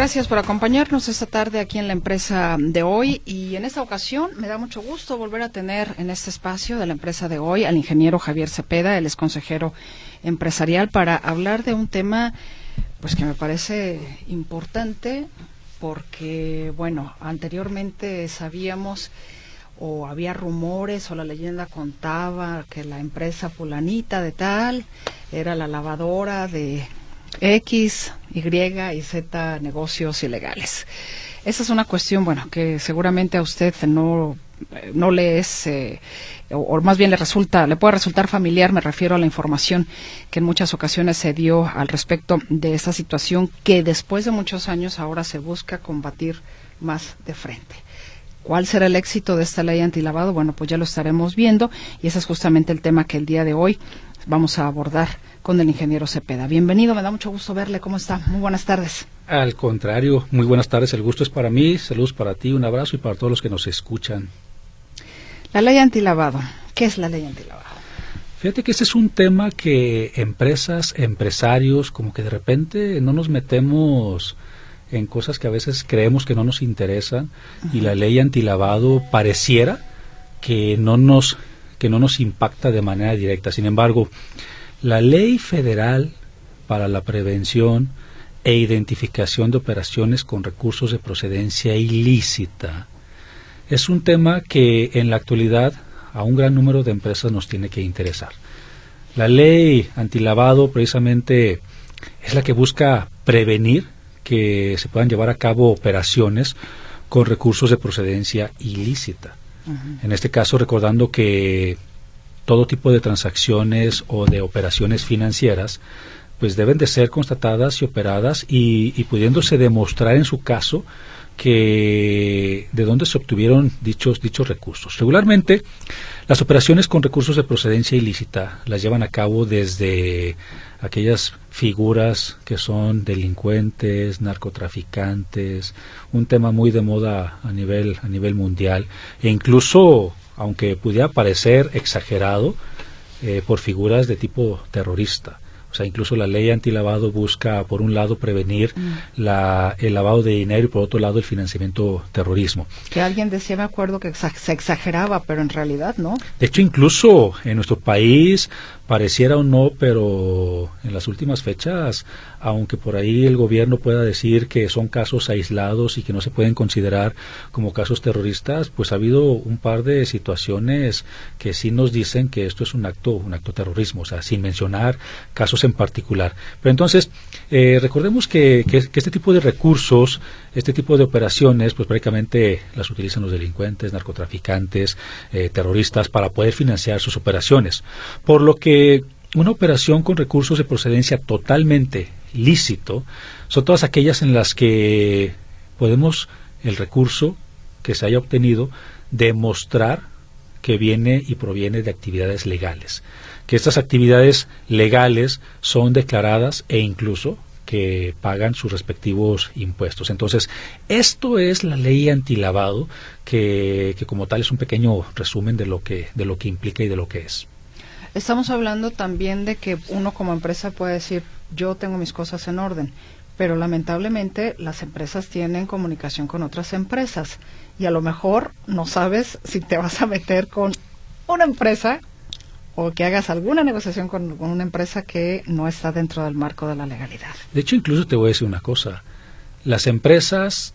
Gracias por acompañarnos esta tarde aquí en la empresa de hoy. Y en esta ocasión me da mucho gusto volver a tener en este espacio de la empresa de hoy al ingeniero Javier Cepeda, él es consejero empresarial para hablar de un tema pues que me parece importante porque bueno, anteriormente sabíamos o había rumores o la leyenda contaba que la empresa fulanita de tal era la lavadora de X, Y y Z negocios ilegales. Esa es una cuestión, bueno, que seguramente a usted no, no le es, eh, o, más bien le resulta, le puede resultar familiar, me refiero a la información que en muchas ocasiones se dio al respecto de esta situación que después de muchos años ahora se busca combatir más de frente. ¿Cuál será el éxito de esta ley antilavado? Bueno, pues ya lo estaremos viendo y ese es justamente el tema que el día de hoy vamos a abordar con el ingeniero Cepeda. Bienvenido, me da mucho gusto verle. ¿Cómo está? Muy buenas tardes. Al contrario, muy buenas tardes. El gusto es para mí. Saludos para ti, un abrazo y para todos los que nos escuchan. La ley antilavado. ¿Qué es la ley antilavado? Fíjate que ese es un tema que empresas, empresarios, como que de repente no nos metemos en cosas que a veces creemos que no nos interesan y la ley antilavado pareciera que no nos que no nos impacta de manera directa. Sin embargo, la Ley Federal para la Prevención e Identificación de Operaciones con Recursos de Procedencia Ilícita es un tema que en la actualidad a un gran número de empresas nos tiene que interesar. La ley antilavado precisamente es la que busca prevenir que se puedan llevar a cabo operaciones con recursos de procedencia ilícita. En este caso, recordando que todo tipo de transacciones o de operaciones financieras pues deben de ser constatadas y operadas y, pudiéndose demostrar en su caso que de dónde se obtuvieron dichos dichos recursos. Regularmente las operaciones con recursos de procedencia ilícita las llevan a cabo desde aquellas figuras que son delincuentes, narcotraficantes, un tema muy de moda a nivel a nivel mundial e incluso aunque pudiera parecer exagerado, eh, por figuras de tipo terrorista. O sea, incluso la ley antilavado busca, por un lado, prevenir mm. la, el lavado de dinero y, por otro lado, el financiamiento terrorismo. Que alguien decía, me acuerdo, que se exageraba, pero en realidad no. De hecho, incluso en nuestro país pareciera o no, pero en las últimas fechas, aunque por ahí el gobierno pueda decir que son casos aislados y que no se pueden considerar como casos terroristas, pues ha habido un par de situaciones que sí nos dicen que esto es un acto, un acto terrorismo, o sea, sin mencionar casos en particular. Pero entonces, eh, recordemos que, que, este tipo de recursos, este tipo de operaciones, pues prácticamente las utilizan los delincuentes, narcotraficantes, eh, terroristas para poder financiar sus operaciones. Por lo que una operación con recursos de procedencia totalmente lícito son todas aquellas en las que podemos el recurso que se haya obtenido demostrar que viene y proviene de actividades legales, que estas actividades legales son declaradas e incluso que pagan sus respectivos impuestos. Entonces, esto es la ley antilavado que, que como tal es un pequeño resumen de lo que de lo que implica y de lo que es. Estamos hablando también de que uno como empresa puede decir, yo tengo mis cosas en orden, pero lamentablemente las empresas tienen comunicación con otras empresas y a lo mejor no sabes si te vas a meter con una empresa o que hagas alguna negociación con, una empresa que no está dentro del marco de la legalidad. De hecho, incluso te voy a decir una cosa. Las empresas,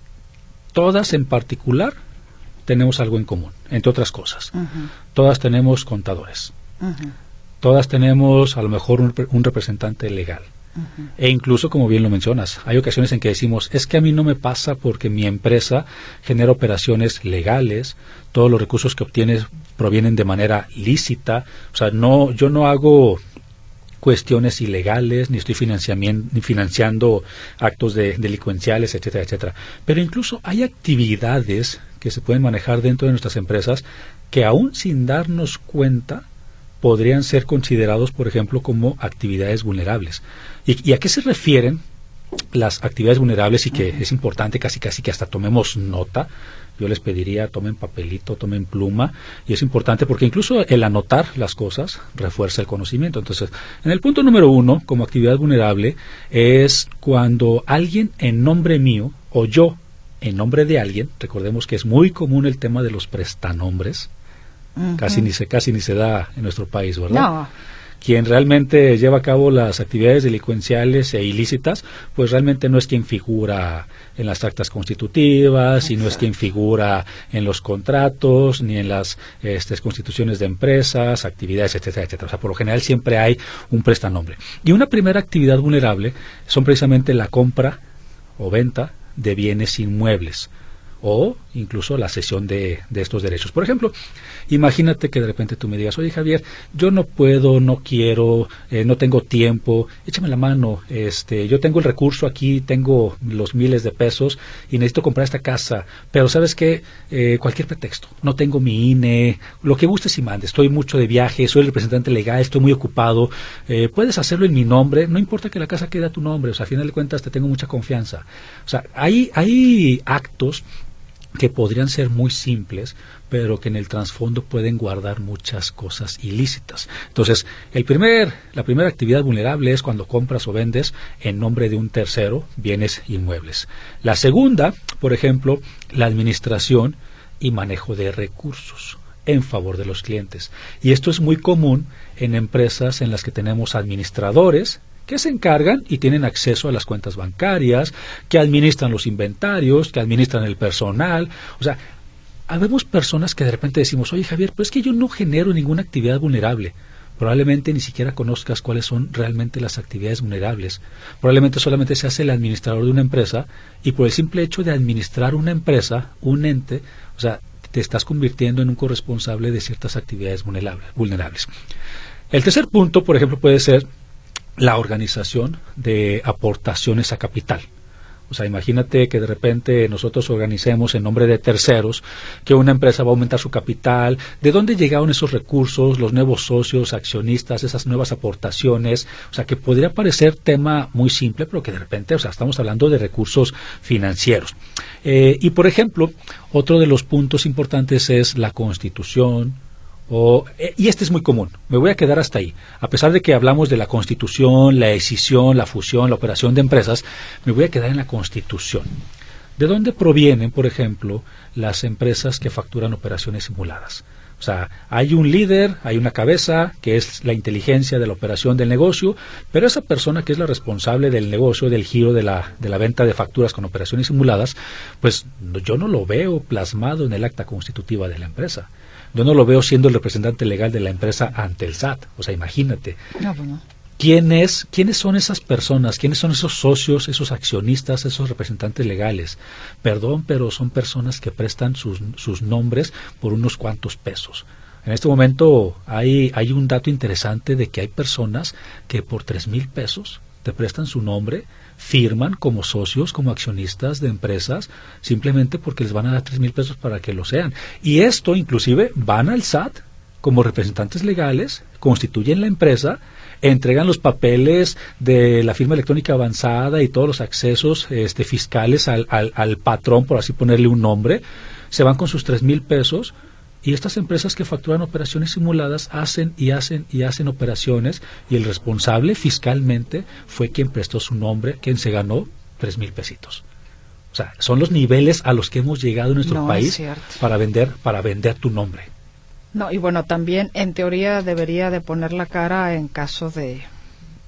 todas en particular, tenemos algo en común, entre otras cosas. Todas tenemos contadores. Todas tenemos a lo mejor un, representante legal. E incluso, como bien lo mencionas, hay ocasiones en que decimos, es que a mí no me pasa porque mi empresa genera operaciones legales, todos los recursos que obtienes provienen de manera lícita, o sea, no, yo no hago cuestiones ilegales, ni estoy financiando actos de, delincuenciales, etcétera, etcétera. Pero incluso hay actividades que se pueden manejar dentro de nuestras empresas que aún sin darnos cuenta podrían ser considerados, por ejemplo, como actividades vulnerables. ¿Y, a qué se refieren las actividades vulnerables y que es importante casi casi que hasta tomemos nota? Yo les pediría tomen papelito, tomen pluma y es importante porque incluso el anotar las cosas refuerza el conocimiento. Entonces, en el punto número uno, como actividad vulnerable, es cuando alguien en nombre mío o yo en nombre de alguien, recordemos que es muy común el tema de los prestanombres, casi ni se casi ni se da en nuestro país, ¿verdad? No quien realmente lleva a cabo las actividades delincuenciales e ilícitas, pues realmente no es quien figura en las actas constitutivas y no es quien figura en los contratos ni en las este, constituciones de empresas, actividades, etcétera, etcétera. O sea, por lo general siempre hay un prestanombre. Y una primera actividad vulnerable son precisamente la compra o venta de bienes inmuebles o incluso la cesión de, de, estos derechos. Por ejemplo, imagínate que de repente tú me digas, oye Javier, yo no puedo, no quiero, eh, no tengo tiempo, échame la mano, este, yo tengo el recurso aquí, tengo los miles de pesos y necesito comprar esta casa, pero sabes que eh, cualquier pretexto, no tengo mi INE, lo que gustes y mandes, estoy mucho de viaje, soy el representante legal, estoy muy ocupado, eh, puedes hacerlo en mi nombre, no importa que la casa quede a tu nombre, o sea, a final de cuentas te tengo mucha confianza. O sea, hay, hay actos que podrían ser muy simples, pero que en el trasfondo pueden guardar muchas cosas ilícitas. Entonces, el primer, la primera actividad vulnerable es cuando compras o vendes en nombre de un tercero bienes inmuebles. La segunda, por ejemplo, la administración y manejo de recursos en favor de los clientes. Y esto es muy común en empresas en las que tenemos administradores que se encargan y tienen acceso a las cuentas bancarias, que administran los inventarios, que administran el personal. O sea, habemos personas que de repente decimos, oye Javier, pues es que yo no genero ninguna actividad vulnerable. Probablemente ni siquiera conozcas cuáles son realmente las actividades vulnerables. Probablemente solamente se hace el administrador de una empresa y por el simple hecho de administrar una empresa, un ente, o sea, te estás convirtiendo en un corresponsable de ciertas actividades vulnerables. El tercer punto, por ejemplo, puede ser la organización de aportaciones a capital. O sea, imagínate que de repente nosotros organicemos en nombre de terceros que una empresa va a aumentar su capital, de dónde llegaron esos recursos, los nuevos socios, accionistas, esas nuevas aportaciones. O sea, que podría parecer tema muy simple, pero que de repente, o sea, estamos hablando de recursos financieros. Eh, y por ejemplo, otro de los puntos importantes es la constitución, eh, y este es muy común, me voy a quedar hasta ahí. A pesar de que hablamos de la constitución, la escisión, la fusión, la operación de empresas, me voy a quedar en la constitución. ¿De dónde provienen, por ejemplo, las empresas que facturan operaciones simuladas? Sea, hay un líder, hay una cabeza, que es la inteligencia de la operación del negocio, pero esa persona que es la responsable del negocio, del giro de la, de la venta de facturas con operaciones simuladas, pues yo no lo veo plasmado en el acta constitutiva de la empresa. Yo no lo veo siendo el representante legal de la empresa ante el SAT. O sea, imagínate. No, pues ¿Quiénes son esas personas? ¿Quiénes son esos socios, esos accionistas, esos representantes legales? Perdón, pero son personas que prestan sus, sus nombres por unos cuantos pesos. En este momento hay, hay un dato interesante de que hay personas que por tres mil pesos te prestan su nombre firman como socios, como accionistas de empresas, simplemente porque les van a dar tres mil pesos para que lo sean. Y esto inclusive van al SAT como representantes legales, constituyen la empresa, entregan los papeles de la firma electrónica avanzada y todos los accesos este, fiscales al, al, al patrón, por así ponerle un nombre, se van con sus tres mil pesos y estas empresas que facturan operaciones simuladas hacen y hacen y hacen operaciones y el responsable fiscalmente fue quien prestó su nombre, quien se ganó tres mil pesitos. O sea, son los niveles a los que hemos llegado en nuestro país para vender, para vender tu nombre. No, y bueno, también en teoría debería de poner la cara en caso de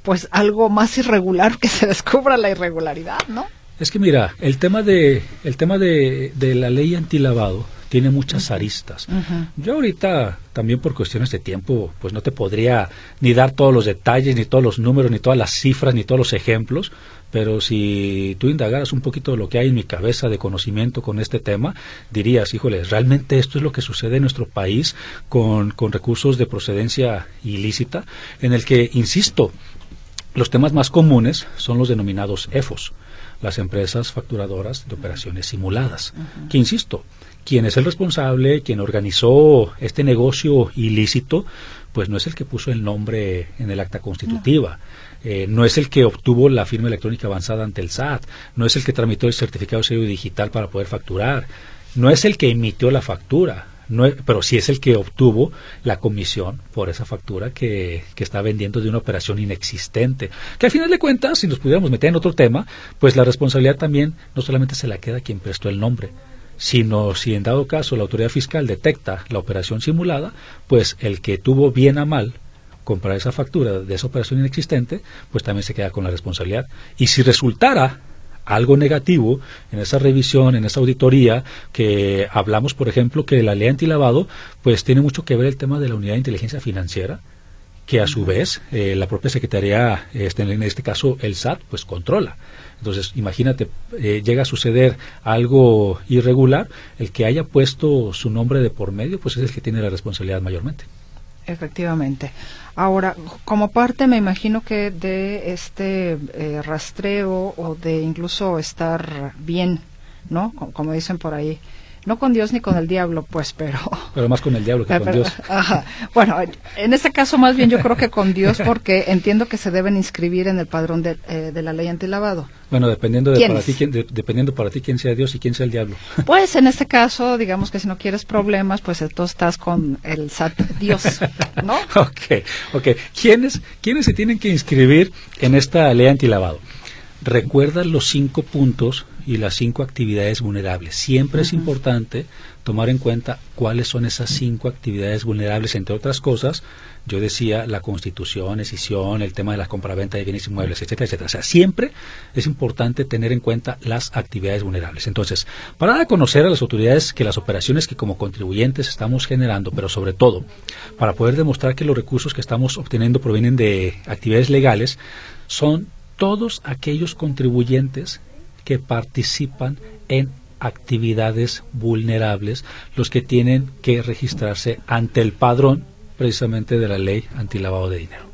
pues algo más irregular que se descubra la irregularidad, ¿no? Es que mira, el tema de el tema de, de la ley antilavado tiene muchas aristas. Yo ahorita, también por cuestiones de tiempo, pues no te podría ni dar todos los detalles, ni todos los números, ni todas las cifras, ni todos los ejemplos, pero si tú indagaras un poquito de lo que hay en mi cabeza de conocimiento con este tema, dirías, híjole, realmente esto es lo que sucede en nuestro país con, con recursos de procedencia ilícita, en el que, insisto, los temas más comunes son los denominados EFOS, las empresas facturadoras de operaciones simuladas, que insisto, quien es el responsable, quien organizó este negocio ilícito, pues no es el que puso el nombre en el acta constitutiva, eh, no, es el que obtuvo la firma electrónica avanzada ante el SAT, no es el que tramitó el certificado de sello digital para poder facturar, no es el que emitió la factura, no pero sí es el que obtuvo la comisión por esa factura que, que, está vendiendo de una operación inexistente. Que al final de cuentas, si nos pudiéramos meter en otro tema, pues la responsabilidad también no solamente se la queda quien prestó el nombre, sino si en dado caso la autoridad fiscal detecta la operación simulada, pues el que tuvo bien a mal comprar esa factura de esa operación inexistente, pues también se queda con la responsabilidad. Y si resultara algo negativo en esa revisión, en esa auditoría, que hablamos, por ejemplo, que la ley antilavado, pues tiene mucho que ver el tema de la unidad de inteligencia financiera, que a su vez eh, la propia Secretaría, este, en este caso el SAT, pues controla. Entonces, imagínate, eh, llega a suceder algo irregular, el que haya puesto su nombre de por medio, pues es el que tiene la responsabilidad mayormente. Efectivamente. Ahora, como parte, me imagino que de este eh, rastreo o de incluso estar bien, ¿no? Como dicen por ahí, no con Dios ni con el diablo, pues, pero... Pero más con el diablo que con Dios. Bueno, en este caso más bien yo creo que con Dios porque entiendo que se deben inscribir en el padrón de, eh, de la ley antilavado. Bueno, dependiendo de para, ti, quién, dependiendo para ti quién sea Dios y quién sea el diablo. Pues en este caso, digamos que si no quieres problemas, pues tú estás con el SAT Dios, ¿no? ok, ok. ¿Quiénes, ¿Quiénes se tienen que inscribir en esta ley antilavado? Recuerda los cinco puntos y las cinco actividades vulnerables. Siempre es importante tomar en cuenta cuáles son esas cinco actividades vulnerables, entre otras cosas. Yo decía la constitución, escisión, el tema de la compraventa de bienes inmuebles, etcétera, etcétera. O sea, siempre es importante tener en cuenta las actividades vulnerables. Entonces, para dar a conocer a las autoridades que las operaciones que como contribuyentes estamos generando, pero sobre todo para poder demostrar que los recursos que estamos obteniendo provienen de actividades legales, son todos aquellos contribuyentes que participan en actividades vulnerables, los que tienen que registrarse ante el padrón precisamente de la ley antilavado de dinero.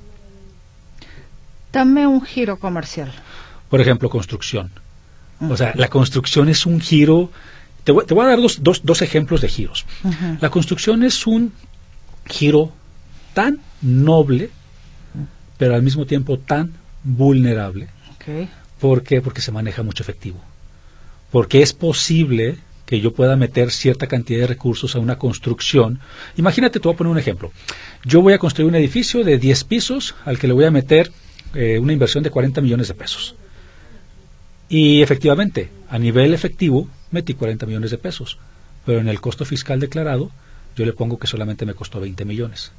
Dame un giro comercial. Por ejemplo, construcción. O sea, la construcción es un giro. Te voy, a dar dos, dos, ejemplos de giros. La construcción es un giro tan noble, pero al mismo tiempo tan vulnerable. ¿Por qué? Porque se maneja mucho efectivo. Porque es posible que yo pueda meter cierta cantidad de recursos a una construcción. Imagínate, te voy a poner un ejemplo. Yo voy a construir un edificio de 10 pisos al que le voy a meter eh, una inversión de 40 millones de pesos. Y efectivamente, a nivel efectivo, metí 40 millones de pesos. Pero en el costo fiscal declarado, yo le pongo que solamente me costó 20 millones.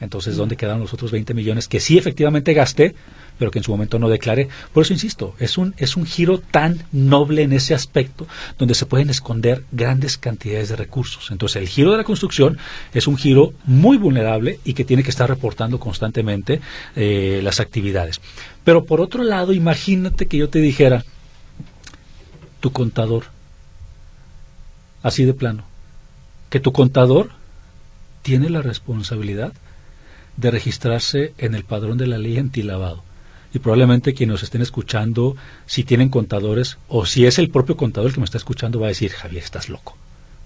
Entonces, ¿dónde quedaron los otros 20 millones que sí efectivamente gasté, pero que en su momento no declaré? Por eso insisto, es un, es un giro tan noble en ese aspecto donde se pueden esconder grandes cantidades de recursos. Entonces, el giro de la construcción es un giro muy vulnerable y que tiene que estar reportando constantemente eh, las actividades. Pero por otro lado, imagínate que yo te dijera, tu contador, así de plano, que tu contador tiene la responsabilidad de registrarse en el padrón de la ley antilavado. Y probablemente quienes nos estén escuchando, si tienen contadores o si es el propio contador el que me está escuchando, va a decir, Javier, estás loco.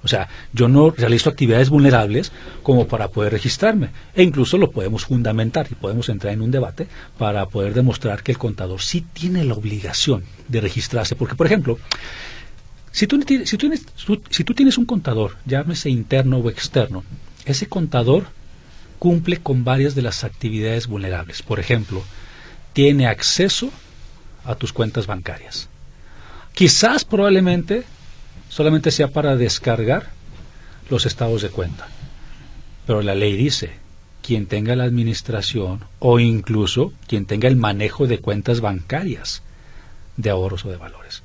O sea, yo no realizo actividades vulnerables como para poder registrarme. E incluso lo podemos fundamentar y podemos entrar en un debate para poder demostrar que el contador sí tiene la obligación de registrarse. Porque, por ejemplo, si tú, si tú, si tú tienes un contador, llámese interno o externo, ese contador cumple con varias de las actividades vulnerables. Por ejemplo, tiene acceso a tus cuentas bancarias. Quizás probablemente solamente sea para descargar los estados de cuenta. Pero la ley dice, quien tenga la administración o incluso quien tenga el manejo de cuentas bancarias de ahorros o de valores.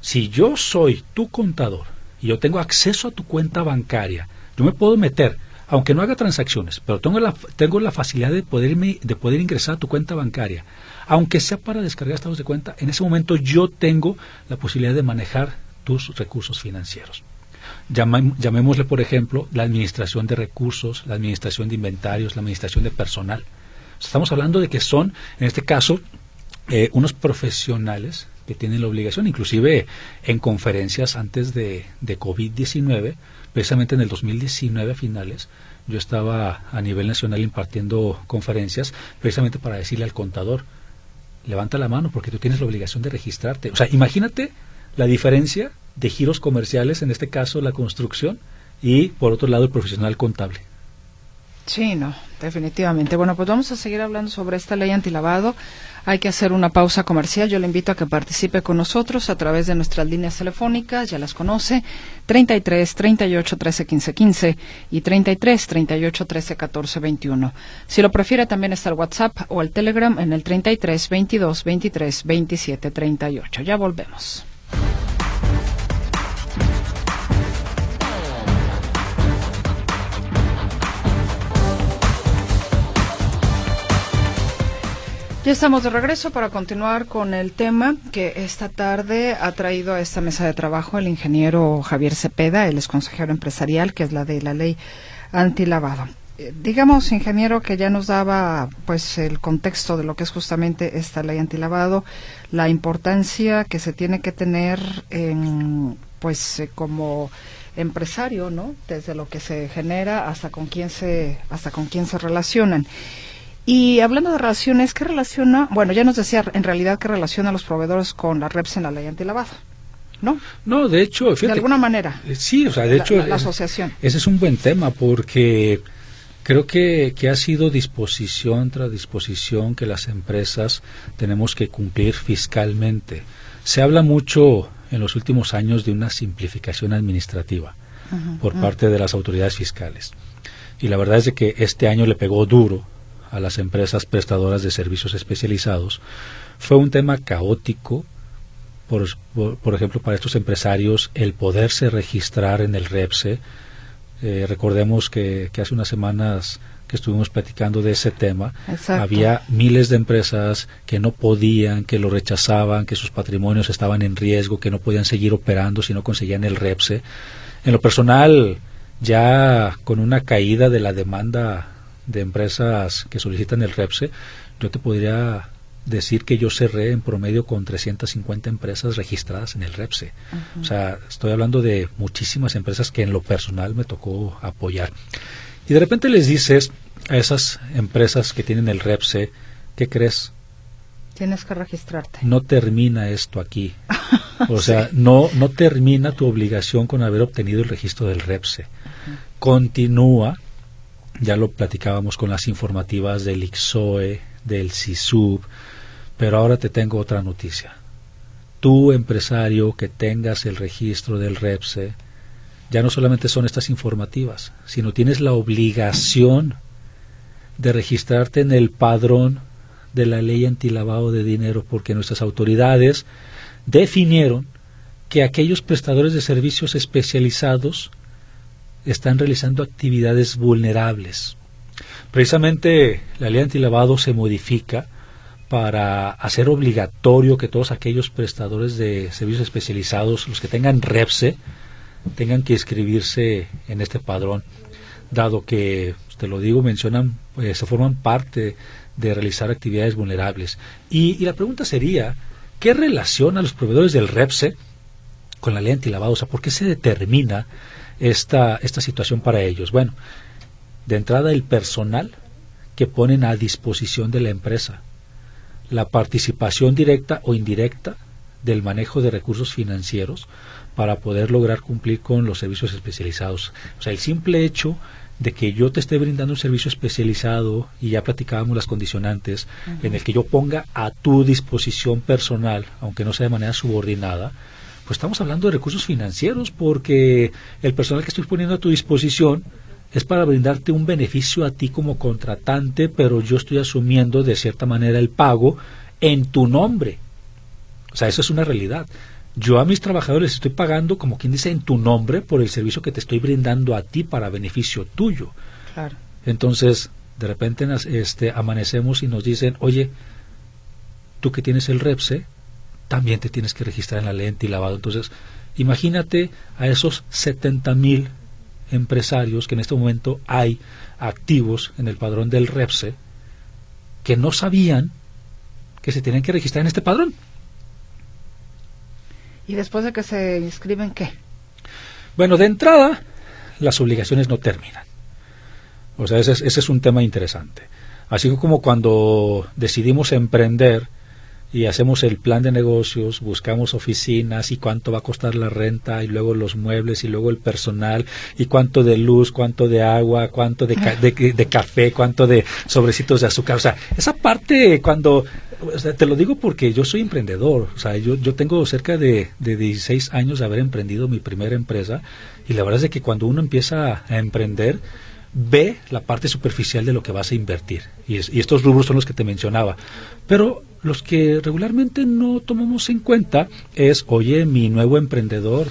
Si yo soy tu contador y yo tengo acceso a tu cuenta bancaria, yo me puedo meter, aunque no haga transacciones, pero tengo la, tengo la facilidad de, poderme, de poder ingresar a tu cuenta bancaria, aunque sea para descargar estados de cuenta, en ese momento yo tengo la posibilidad de manejar tus recursos financieros. llamémosle, por ejemplo, la administración de recursos, la administración de inventarios, la administración de personal. Estamos hablando de que son, en este caso, eh, unos profesionales que tienen la obligación, inclusive en conferencias antes de, de COVID-19, precisamente en el 2019 a finales, yo estaba a nivel nacional impartiendo conferencias precisamente para decirle al contador, levanta la mano porque tú tienes la obligación de registrarte. O sea, imagínate la diferencia de giros comerciales, en este caso la construcción, y por otro lado el profesional contable. Sí, no, definitivamente. Bueno, pues vamos a seguir hablando sobre esta ley antilavado. Hay que hacer una pausa comercial. Yo le invito a que participe con nosotros a través de nuestras líneas telefónicas, ya las conoce, 33 38 13 15 15 y 33 38 13 14 21. Si lo prefiere, también está el WhatsApp o el Telegram en el 33 22 23 27 38. Ya volvemos. Ya estamos de regreso para continuar con el tema que esta tarde ha traído a esta mesa de trabajo el ingeniero Javier Cepeda, el ex consejero empresarial, que es la de la ley antilavado. Eh, digamos, ingeniero, que ya nos daba pues el contexto de lo que es justamente esta ley antilavado, la importancia que se tiene que tener en, pues eh, como empresario, ¿no? Desde lo que se genera hasta con quién se hasta con quién se relacionan. Y hablando de relaciones, ¿qué relaciona? Bueno, ya nos decía en realidad qué relaciona a los proveedores con la REPS en la ley antilavado. ¿No? No, de hecho, fíjate, de alguna manera. Eh, sí, o sea, de hecho, la, asociación. Ese es un buen tema porque creo que, que ha sido disposición tras disposición que las empresas tenemos que cumplir fiscalmente. Se habla mucho en los últimos años de una simplificación administrativa por parte de las autoridades fiscales. Y la verdad es de que este año le pegó duro a las empresas prestadoras de servicios especializados, fue un tema caótico, por, por, ejemplo, para estos empresarios, el poderse registrar en el REPSE. Eh, recordemos que, hace unas semanas que estuvimos platicando de ese tema, había miles de empresas que no podían, que lo rechazaban, que sus patrimonios estaban en riesgo, que no podían seguir operando si no conseguían el REPSE. En lo personal, ya con una caída de la demanda de empresas que solicitan el REPSE, yo te podría decir que yo cerré en promedio con 350 empresas registradas en el REPSE. O sea, estoy hablando de muchísimas empresas que en lo personal me tocó apoyar. Y de repente les dices a esas empresas que tienen el REPSE, ¿qué crees? Tienes que registrarte. No termina esto aquí. O sea, no, no termina tu obligación con haber obtenido el registro del REPSE. Continúa ya lo platicábamos con las informativas del IXOE, del CISUB, pero ahora te tengo otra noticia. Tú, empresario, que tengas el registro del REPSE, ya no solamente son estas informativas, sino tienes la obligación de registrarte en el padrón de la ley antilavado de dinero, porque nuestras autoridades definieron que aquellos prestadores de servicios especializados están realizando actividades vulnerables. Precisamente la ley antilavado se modifica para hacer obligatorio que todos aquellos prestadores de servicios especializados, los que tengan REPSE, tengan que inscribirse en este padrón, dado que, te lo digo, mencionan, eh, se forman parte de realizar actividades vulnerables. Y, y, la pregunta sería, ¿qué relaciona a los proveedores del REPSE con la ley antilavado? O sea, ¿por qué se determina esta, esta situación para ellos? Bueno, de entrada el personal que ponen a disposición de la empresa, la participación directa o indirecta del manejo de recursos financieros para poder lograr cumplir con los servicios especializados. O sea, el simple hecho de que yo te esté brindando un servicio especializado y ya platicábamos las condicionantes en el que yo ponga a tu disposición personal, aunque no sea de manera subordinada, pues estamos hablando de recursos financieros porque el personal que estoy poniendo a tu disposición es para brindarte un beneficio a ti como contratante, pero yo estoy asumiendo de cierta manera el pago en tu nombre. O sea, eso es una realidad. Yo a mis trabajadores estoy pagando, como quien dice, en tu nombre por el servicio que te estoy brindando a ti para beneficio tuyo. Claro. Entonces, de repente este, amanecemos y nos dicen, oye, tú que tienes el REPSE, también te tienes que registrar en la lente y lavado. Entonces, imagínate a esos 70 mil empresarios que en este momento hay activos en el padrón del REPSE que no sabían que se tienen que registrar en este padrón. ¿Y después de que se inscriben qué? Bueno, de entrada, las obligaciones no terminan. O sea, ese es, ese es un tema interesante. Así como cuando decidimos emprender, y hacemos el plan de negocios, buscamos oficinas y cuánto va a costar la renta y luego los muebles y luego el personal y cuánto de luz, cuánto de agua, cuánto de, de, café, cuánto de sobrecitos de azúcar. O sea, esa parte cuando, te lo digo porque yo soy emprendedor, o sea, yo, yo tengo cerca de, de 16 años de haber emprendido mi primera empresa y la verdad es que cuando uno empieza a emprender, ve la parte superficial de lo que vas a invertir. Y, y, estos rubros son los que te mencionaba. Pero los que regularmente no tomamos en cuenta es, oye, mi nuevo emprendedor,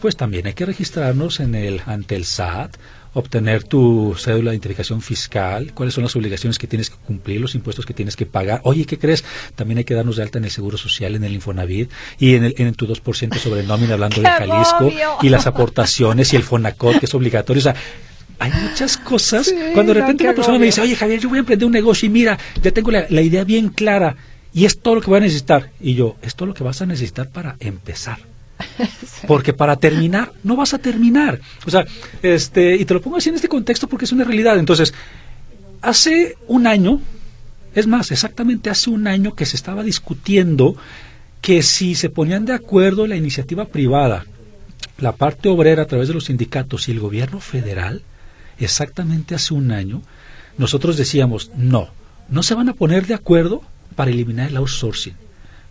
pues también hay que registrarnos en el ante el SAT, obtener tu cédula de identificación fiscal, cuáles son las obligaciones que tienes que cumplir, los impuestos que tienes que pagar. Oye, ¿qué crees? También hay que darnos de alta en el Seguro Social, en el Infonavit y en, el, en tu 2% sobre nómina hablando de Jalisco y las aportaciones y el Fonacot, que es obligatorio. O sea, hay muchas cosas. Cuando de repente una persona me dice, oye Javier, yo voy a emprender un negocio y mira, ya tengo la, idea bien clara y es todo lo que voy a necesitar. Y yo, es todo lo que vas a necesitar para empezar. Porque para terminar, no vas a terminar. O sea, este, y te lo pongo así en este contexto porque es una realidad. Entonces, hace un año, es más, exactamente hace un año que se estaba discutiendo que si se ponían de acuerdo la iniciativa privada, la parte obrera a través de los sindicatos y el gobierno federal, exactamente hace un año, nosotros decíamos, no, no se van a poner de acuerdo para eliminar el outsourcing.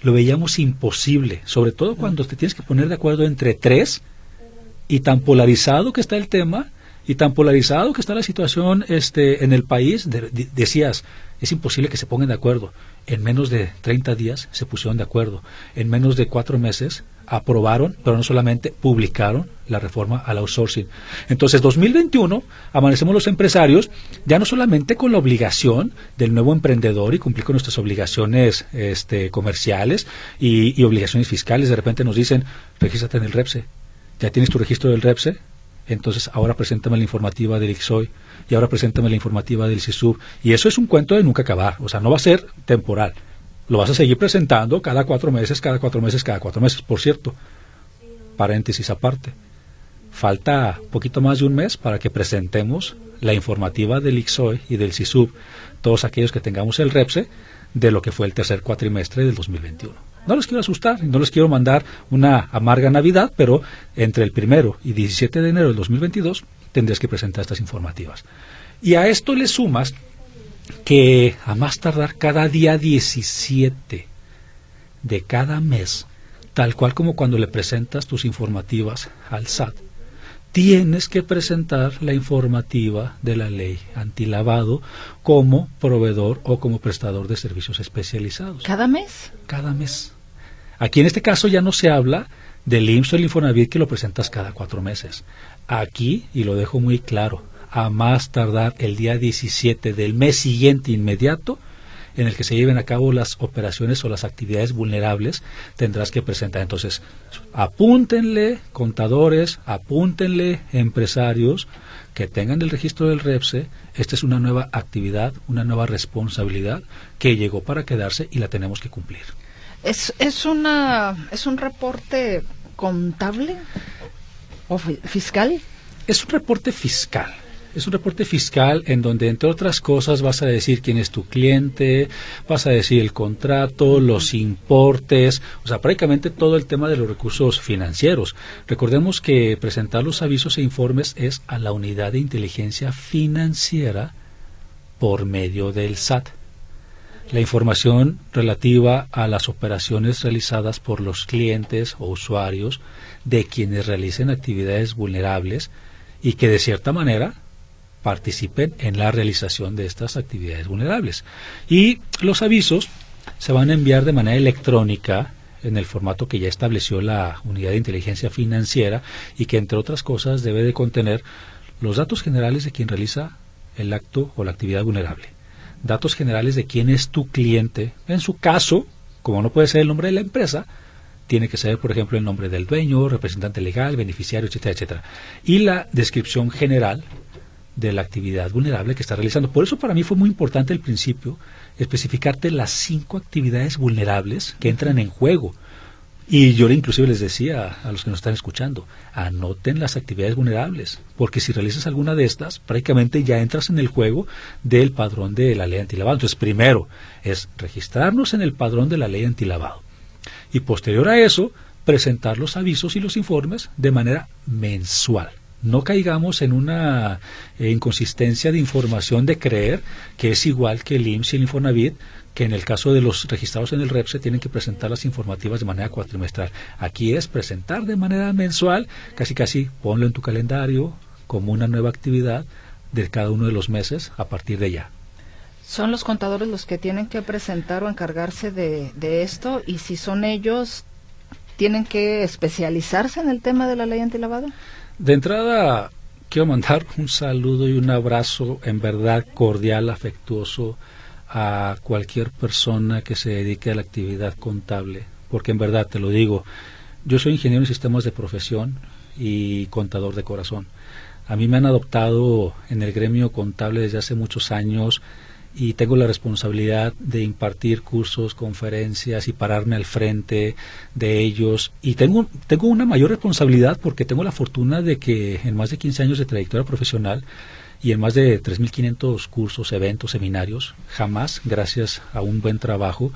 Lo veíamos imposible, sobre todo cuando te tienes que poner de acuerdo entre tres y tan polarizado que está el tema y tan polarizado que está la situación este, en el país, decías, es imposible que se pongan de acuerdo. En menos de 30 días se pusieron de acuerdo. En menos de cuatro meses aprobaron, pero no solamente publicaron la reforma al outsourcing. Entonces, 2021, amanecemos los empresarios ya no solamente con la obligación del nuevo emprendedor y cumplir con nuestras obligaciones este, comerciales y, y obligaciones fiscales. De repente nos dicen, regístrate en el REPSE. ¿Ya tienes tu registro del REPSE? Entonces, ahora preséntame la informativa del IXOI y ahora preséntame la informativa del CISUB. Y eso es un cuento de nunca acabar. O sea, no va a ser temporal. Lo vas a seguir presentando cada cuatro meses, cada cuatro meses, cada cuatro meses. Por cierto, paréntesis aparte. Falta poquito más de un mes para que presentemos la informativa del IXOI y del CISUB, todos aquellos que tengamos el REPSE, de lo que fue el tercer cuatrimestre del 2021. No les quiero asustar, no les quiero mandar una amarga Navidad, pero entre el primero y 17 de enero del 2022 tendrías que presentar estas informativas. Y a esto le sumas que a más tardar cada día 17 de cada mes, tal cual como cuando le presentas tus informativas al SAT, tienes que presentar la informativa de la ley antilavado como proveedor o como prestador de servicios especializados. ¿Cada mes? Cada mes. Aquí en este caso ya no se habla del IMSS o el Infonavit que lo presentas cada cuatro meses. Aquí, y lo dejo muy claro, a más tardar el día 17 del mes siguiente inmediato, en el que se lleven a cabo las operaciones o las actividades vulnerables, tendrás que presentar. Entonces, apúntenle contadores, apúntenle empresarios que tengan el registro del REPSE. Esta es una nueva actividad, una nueva responsabilidad que llegó para quedarse y la tenemos que cumplir. ¿Es, es, una, es un reporte contable o fiscal? Es un reporte fiscal. Es un reporte fiscal en donde, entre otras cosas, vas a decir quién es tu cliente, vas a decir el contrato, los importes, o sea, prácticamente todo el tema de los recursos financieros. Recordemos que presentar los avisos e informes es a la unidad de inteligencia financiera por medio del SAT. La información relativa a las operaciones realizadas por los clientes o usuarios de quienes realicen actividades vulnerables y que de cierta manera participen en la realización de estas actividades vulnerables. Y los avisos se van a enviar de manera electrónica en el formato que ya estableció la unidad de inteligencia financiera y que entre otras cosas debe de contener los datos generales de quien realiza el acto o la actividad vulnerable, datos generales de quién es tu cliente, en su caso, como no puede ser el nombre de la empresa, tiene que ser, por ejemplo, el nombre del dueño, representante legal, beneficiario, etcétera, etcétera. Y la descripción general de la actividad vulnerable que está realizando. Por eso para mí fue muy importante al principio especificarte las cinco actividades vulnerables que entran en juego. Y yo inclusive les decía a los que nos están escuchando, anoten las actividades vulnerables, porque si realizas alguna de estas, prácticamente ya entras en el juego del padrón de la ley antilavado. Entonces, primero es registrarnos en el padrón de la ley antilavado y posterior a eso presentar los avisos y los informes de manera mensual. No caigamos en una eh, inconsistencia de información de creer que es igual que el IMSS y el Infonavit, que en el caso de los registrados en el REPSE tienen que presentar las informativas de manera cuatrimestral. Aquí es presentar de manera mensual, casi casi ponlo en tu calendario como una nueva actividad de cada uno de los meses a partir de ya. Son los contadores los que tienen que presentar o encargarse de, esto y si son ellos, ¿tienen que especializarse en el tema de la ley antilavado? De entrada, quiero mandar un saludo y un abrazo en verdad cordial, afectuoso a cualquier persona que se dedique a la actividad contable, porque en verdad te lo digo, yo soy ingeniero en sistemas de profesión y contador de corazón. A mí me han adoptado en el gremio contable desde hace muchos años y tengo la responsabilidad de impartir cursos, conferencias y pararme al frente de ellos. Y tengo, tengo una mayor responsabilidad porque tengo la fortuna de que en más de 15 años de trayectoria profesional y en más de 3.500 cursos, eventos, seminarios, jamás, gracias a un buen trabajo,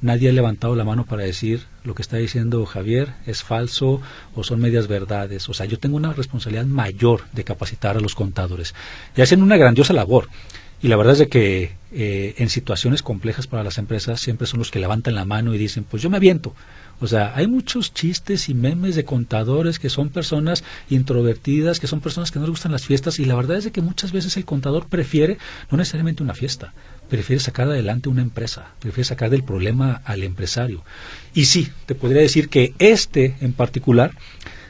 nadie ha levantado la mano para decir lo que está diciendo Javier es falso o son medias verdades. O sea, yo tengo una responsabilidad mayor de capacitar a los contadores y hacen una grandiosa labor. Y la verdad es de que eh, en situaciones complejas para las empresas siempre son los que levantan la mano y dicen, pues yo me aviento. O sea, hay muchos chistes y memes de contadores que son personas introvertidas, que son personas que no les gustan las fiestas y la verdad es de que muchas veces el contador prefiere no necesariamente una fiesta, prefiere sacar adelante una empresa, prefiere sacar del problema al empresario. Y sí, te podría decir que este en particular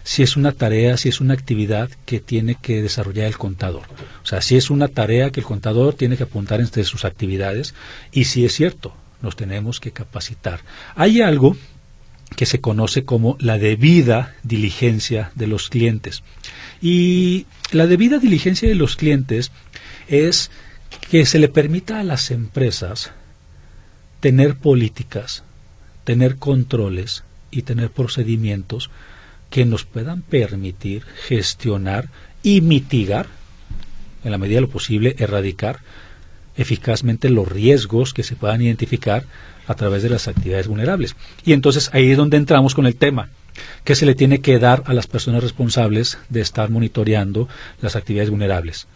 si es una tarea, si es una actividad que tiene que desarrollar el contador. O sea, si es una tarea que el contador tiene que apuntar entre sus actividades y si es cierto, nos tenemos que capacitar. Hay algo que se conoce como la debida diligencia de los clientes. Y la debida diligencia de los clientes es que se le permita a las empresas tener políticas, tener controles y tener procedimientos que nos puedan permitir gestionar y mitigar, en la medida de lo posible, erradicar eficazmente los riesgos que se puedan identificar a través de las actividades vulnerables. Y entonces ahí es donde entramos con el tema que se le tiene que dar a las personas responsables de estar monitoreando las actividades vulnerables.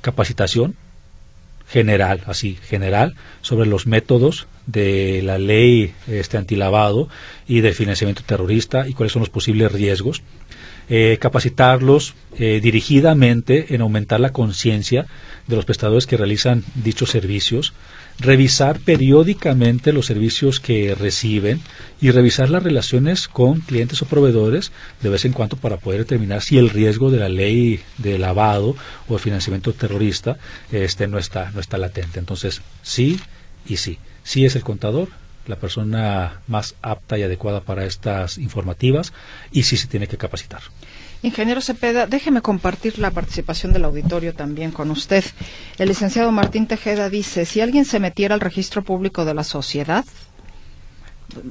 Capacitación, general, así, general, sobre los métodos de la ley este, antilavado y del financiamiento terrorista y cuáles son los posibles riesgos. Eh, capacitarlos eh, dirigidamente en aumentar la conciencia de los prestadores que realizan dichos servicios, revisar periódicamente los servicios que reciben y revisar las relaciones con clientes o proveedores de vez en cuando para poder determinar si el riesgo de la ley de lavado o de financiamiento terrorista este, no, está, no está latente. Entonces, sí y sí. Sí es el contador, la persona más apta y adecuada para estas informativas y sí se tiene que capacitar. Ingeniero Cepeda, déjeme compartir la participación del auditorio también con usted. El licenciado Martín Tejeda dice, si alguien se metiera al registro público de la sociedad,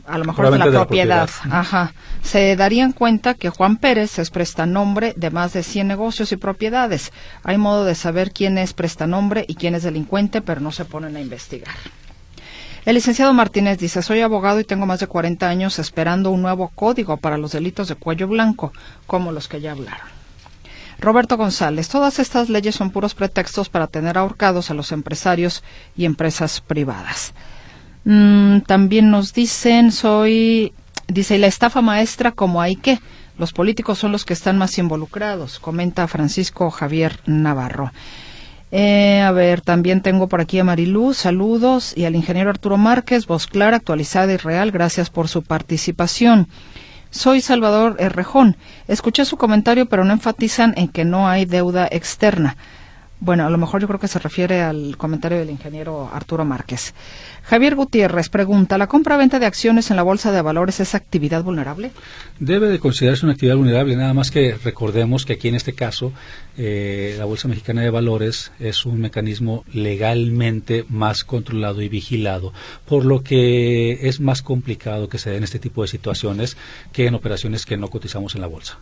a lo mejor de la, propiedad, ajá, se darían cuenta que Juan Pérez es prestanombre de más de 100 negocios y propiedades. Hay modo de saber quién es prestanombre y quién es delincuente, pero no se ponen a investigar. El licenciado Martínez dice, soy abogado y tengo más de 40 años esperando un nuevo código para los delitos de cuello blanco, como los que ya hablaron. Roberto González, todas estas leyes son puros pretextos para tener ahorcados a los empresarios y empresas privadas. Mm, también nos dicen, soy, dice, la estafa maestra, como hay que? Los políticos son los que están más involucrados, comenta Francisco Javier Navarro. Eh, a ver, también tengo por aquí a Marilú, saludos, y al ingeniero Arturo Márquez, voz clara, actualizada y real, gracias por su participación. Soy Salvador Errejón. Escuché su comentario, pero no enfatizan en que no hay deuda externa. Bueno, a lo mejor yo creo que se refiere al comentario del ingeniero Arturo Márquez. Javier Gutiérrez pregunta, ¿la compra-venta de acciones en la Bolsa de Valores es actividad vulnerable? Debe de considerarse una actividad vulnerable, nada más que recordemos que aquí en este caso eh, la Bolsa Mexicana de Valores es un mecanismo legalmente más controlado y vigilado, por lo que es más complicado que se den este tipo de situaciones que en operaciones que no cotizamos en la Bolsa.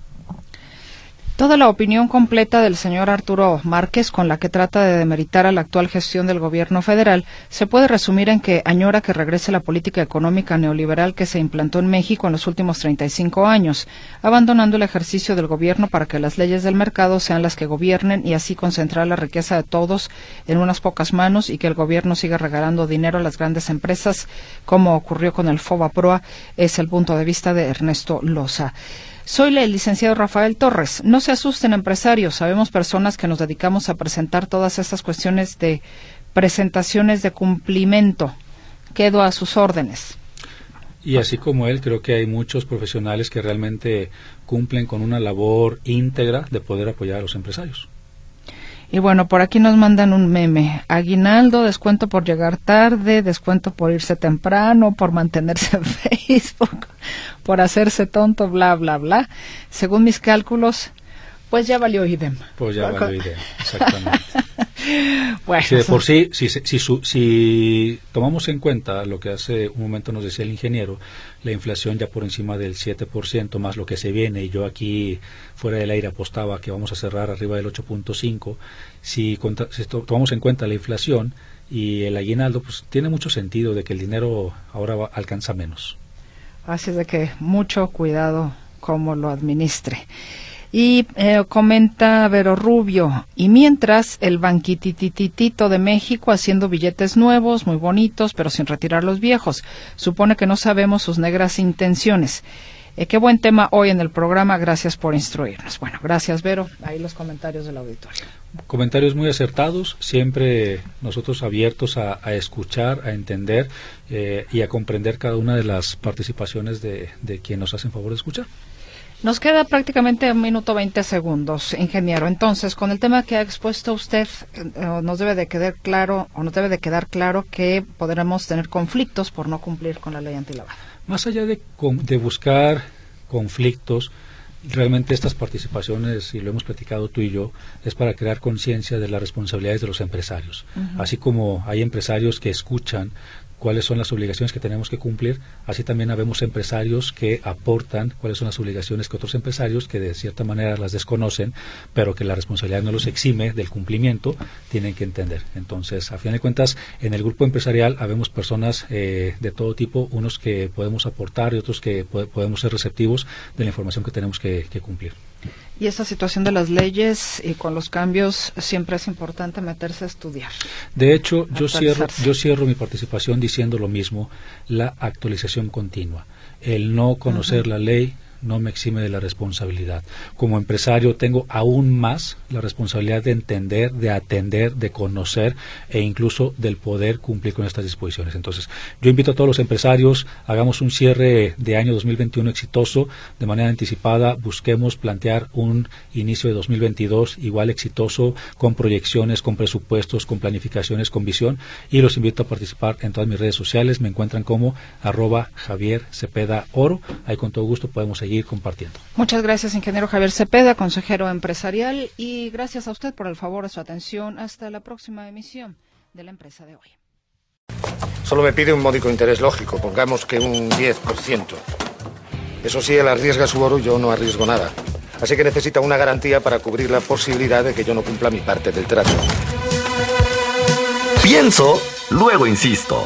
Toda la opinión completa del señor Arturo Márquez, con la que trata de demeritar a la actual gestión del gobierno federal, se puede resumir en que añora que regrese la política económica neoliberal que se implantó en México en los últimos 35 años, abandonando el ejercicio del gobierno para que las leyes del mercado sean las que gobiernen y así concentrar la riqueza de todos en unas pocas manos y que el gobierno siga regalando dinero a las grandes empresas, como ocurrió con el FOBA Proa, es el punto de vista de Ernesto Loza. Soy el licenciado Rafael Torres. No se asusten empresarios, sabemos personas que nos dedicamos a presentar todas estas cuestiones de presentaciones de cumplimiento. Quedo a sus órdenes. Y así como él, creo que hay muchos profesionales que realmente cumplen con una labor íntegra de poder apoyar a los empresarios. Y bueno, por aquí nos mandan un meme. Aguinaldo, descuento por llegar tarde, descuento por irse temprano, por mantenerse en Facebook, por hacerse tonto, bla, bla, bla. Según mis cálculos, pues ya valió idem. Pues ya valió idem, exactamente. bueno, si de por sí, si, si, si, tomamos en cuenta lo que hace un momento nos decía el ingeniero, la inflación ya por encima del 7% más lo que se viene, y yo aquí fuera del aire apostaba que vamos a cerrar arriba del 8.5%, si, si tomamos en cuenta la inflación y el aguinaldo, pues tiene mucho sentido de que el dinero ahora alcanza menos. Así de que mucho cuidado cómo lo administre. Y eh, comenta Vero Rubio, y mientras el banquitititito de México haciendo billetes nuevos, muy bonitos, pero sin retirar los viejos, supone que no sabemos sus negras intenciones. Eh, qué buen tema hoy en el programa, gracias por instruirnos. Bueno, gracias Vero, ahí los comentarios del auditorio. Comentarios muy acertados, siempre nosotros abiertos a, escuchar, a entender eh, y a comprender cada una de las participaciones de, de quien nos hacen favor de escuchar. Nos queda prácticamente un minuto veinte segundos, ingeniero. Entonces, con el tema que ha expuesto usted, eh, nos debe de quedar claro o nos debe de quedar claro que podremos tener conflictos por no cumplir con la ley antilavado. Más allá de, de buscar conflictos, realmente estas participaciones, y lo hemos platicado tú y yo, es para crear conciencia de las responsabilidades de los empresarios. Así como hay empresarios que escuchan cuáles son las obligaciones que tenemos que cumplir. Así también habemos empresarios que aportan cuáles son las obligaciones que otros empresarios que de cierta manera las desconocen, pero que la responsabilidad no los exime del cumplimiento, tienen que entender. Entonces, a fin de cuentas, en el grupo empresarial habemos personas eh, de todo tipo, unos que podemos aportar y otros que podemos ser receptivos de la información que tenemos que cumplir. Y esa situación de las leyes y con los cambios siempre es importante meterse a estudiar. De hecho, yo cierro, yo cierro mi participación diciendo lo mismo, la actualización continua. El no conocer la ley no me exime de la responsabilidad. Como empresario tengo aún más la responsabilidad de entender, de atender, de conocer e incluso del poder cumplir con estas disposiciones. Entonces, yo invito a todos los empresarios, hagamos un cierre de año 2021 exitoso de manera anticipada, busquemos plantear un inicio de 2022 igual exitoso, con proyecciones, con presupuestos, con planificaciones, con visión y los invito a participar en todas mis redes sociales. Me encuentran como arroba Javier Cepeda Oro. Ahí con todo gusto podemos seguir compartiendo. Muchas gracias, ingeniero Javier Cepeda, consejero empresarial, y gracias a usted por el favor de su atención. Hasta la próxima emisión de la empresa de hoy. Solo me pide un módico interés lógico, pongamos que un 10%. Eso sí, él arriesga su oro y yo no arriesgo nada. Así que necesita una garantía para cubrir la posibilidad de que yo no cumpla mi parte del trato. Pienso, luego insisto.